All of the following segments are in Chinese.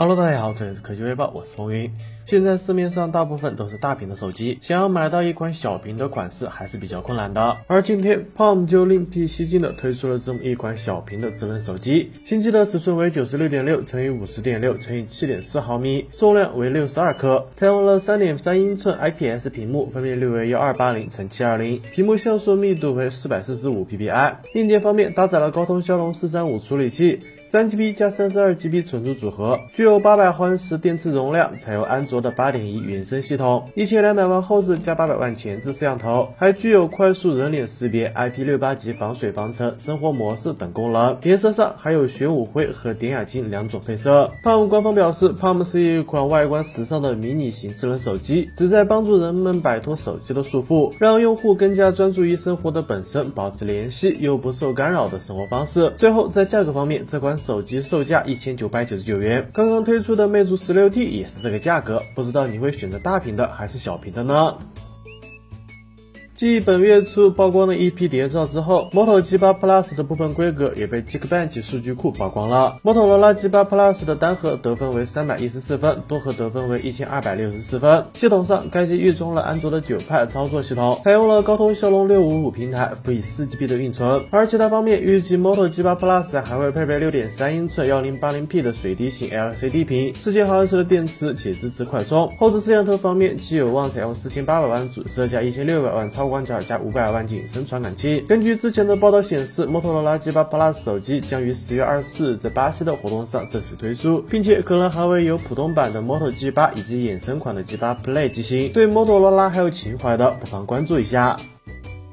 Hello，大家好，这里是科技微报，我是风云。现在市面上大部分都是大屏的手机，想要买到一款小屏的款式还是比较困难的。而今天 Palm 就另辟蹊径的推出了这么一款小屏的智能手机，新机的尺寸为九十六点六乘以五十点六乘以七点四毫米，重量为六十二克，采用了三点三英寸 IPS 屏幕，分辨率为幺二八零乘七二零，屏幕像素密度为四百四十五 PPI。硬件方面搭载了高通骁龙四三五处理器。三 GB 加三十二 GB 存储组合，具有八百毫安时电池容量，采用安卓的八点一原生系统，一千两百万后置加八百万前置摄像头，还具有快速人脸识别、IP 六八级防水防尘、生活模式等功能。颜色上还有玄武灰和典雅金两种配色。Palm 官方表示，Palm 是一款外观时尚的迷你型智能手机，旨在帮助人们摆脱手机的束缚，让用户更加专注于生活的本身，保持联系又不受干扰的生活方式。最后，在价格方面，这款。手机售价一千九百九十九元，刚刚推出的魅族十六 T 也是这个价格，不知道你会选择大屏的还是小屏的呢？继本月初曝光的一批谍照之后，Moto G8 Plus 的部分规格也被 Geekbench 数据库曝光了。摩托罗拉 G8 Plus 的单核得分为三百一十四分，多核得分为一千二百六十四分。系统上，该机预装了安卓的九派操作系统，采用了高通骁龙六五五平台，辅以四 GB 的运存。而其他方面，预计 Moto G8 Plus 还会配备六点三英寸幺零八零 P 的水滴型 LCD 屏，四千毫安时的电池且支持快充。后置摄像头方面，其有望采用四千八百万主摄加一千六百万超。光角加五百万景深传感器。根据之前的报道显示，摩托罗拉 G8 Plus 手机将于十月二十四日在巴西的活动上正式推出，并且可能还会有普通版的摩托 G8 以及衍生款的 G8 Play 机型。对摩托罗拉还有情怀的，不妨关注一下。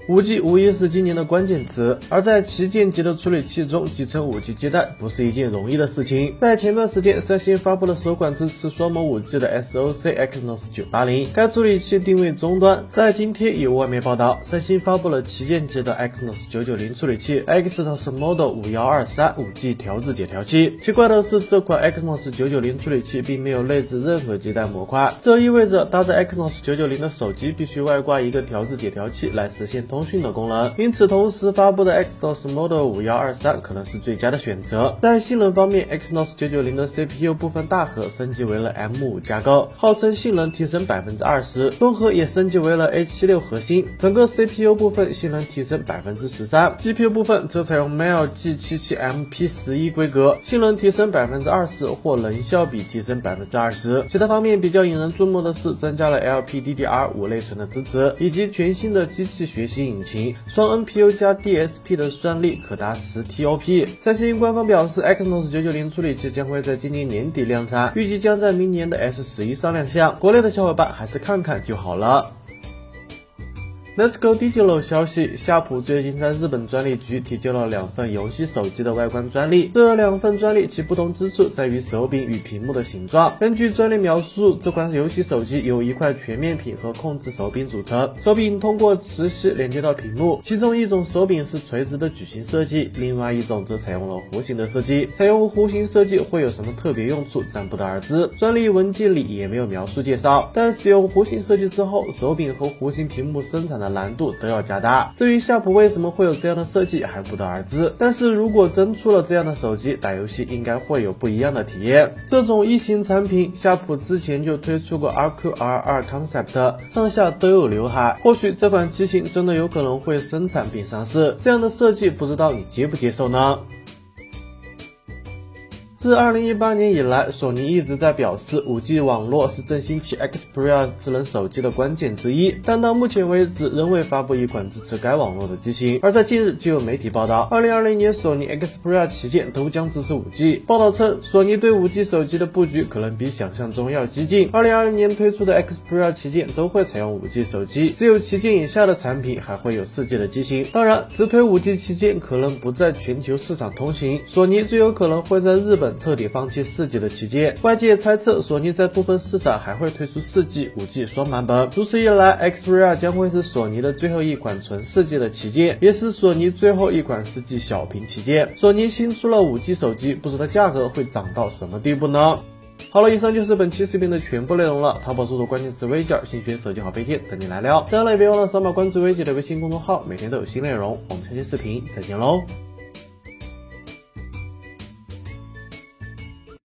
五 G 无疑是今年的关键词，而在旗舰级的处理器中集成五 G 基带不是一件容易的事情。在前段时间，三星发布了首款支持双模五 G 的 SoC Exynos 980，该处理器定位终端。在今天有外媒报道，三星发布了旗舰级的 Exynos 990处理器 Exynos Model 5123 5G 调制解调器。奇怪的是，这款 Exynos 990处理器并没有内置任何基带模块，这意味着搭载 Exynos 990的手机必须外挂一个调制解调器来实现。通通讯的功能，因此同时发布的 Exynos Model 5123可能是最佳的选择。在性能方面，Exynos 990的 CPU 部分大核升级为了 M5 架构，号称性能提升百分之二十，中核也升级为了 A76 核心，整个 CPU 部分性能提升百分之十三。GPU 部分则采用 Mel G77MP11 规格，性能提升百分之二十或能效比提升百分之二十。其他方面比较引人注目的是，增加了 LPDDR5 内存的支持，以及全新的机器学习。引擎双 NPU 加 DSP 的算力可达十 TOP。三星官方表示，Exynos 990处理器将会在今年年底量产，预计将在明年的 S 十一上亮相。国内的小伙伴还是看看就好了。Let's go digital 消息，夏普最近在日本专利局提交了两份游戏手机的外观专利。这两份专利其不同之处在于手柄与屏幕的形状。根据专利描述，这款游戏手机由一块全面屏和控制手柄组成，手柄通过磁吸连接到屏幕。其中一种手柄是垂直的矩形设计，另外一种则采用了弧形的设计。采用弧形设计会有什么特别用处，暂不得而知。专利文件里也没有描述介绍。但使用弧形设计之后，手柄和弧形屏幕生产的难度都要加大。至于夏普为什么会有这样的设计，还不得而知。但是如果真出了这样的手机，打游戏应该会有不一样的体验。这种异形产品，夏普之前就推出过 RQR2 Concept，上下都有刘海。或许这款机型真的有可能会生产并上市。这样的设计，不知道你接不接受呢？自二零一八年以来，索尼一直在表示五 G 网络是振兴起 Xperia 智能手机的关键之一，但到目前为止仍未发布一款支持该网络的机型。而在近日，就有媒体报道，二零二零年索尼 Xperia 旗舰都将支持五 G。报道称，索尼对五 G 手机的布局可能比想象中要激进。二零二零年推出的 Xperia 旗舰都会采用五 G 手机，只有旗舰以下的产品还会有四 G 的机型。当然，只推五 G 旗舰可能不在全球市场通行，索尼最有可能会在日本。彻底放弃四 G 的旗舰，外界猜测索尼在部分市场还会推出四 G、五 G 双版本。如此一来，Xperia 将会是索尼的最后一款纯四 G 的旗舰，也是索尼最后一款四 G 小屏旗舰。索尼新出了五 G 手机，不知道价格会涨到什么地步呢？好了，以上就是本期视频的全部内容了。淘宝搜索关键词“微件”，新选手机好配件等你来撩。当然了，也别忘了扫码关注微姐的微信公众号，每天都有新内容。我们下期视频再见喽！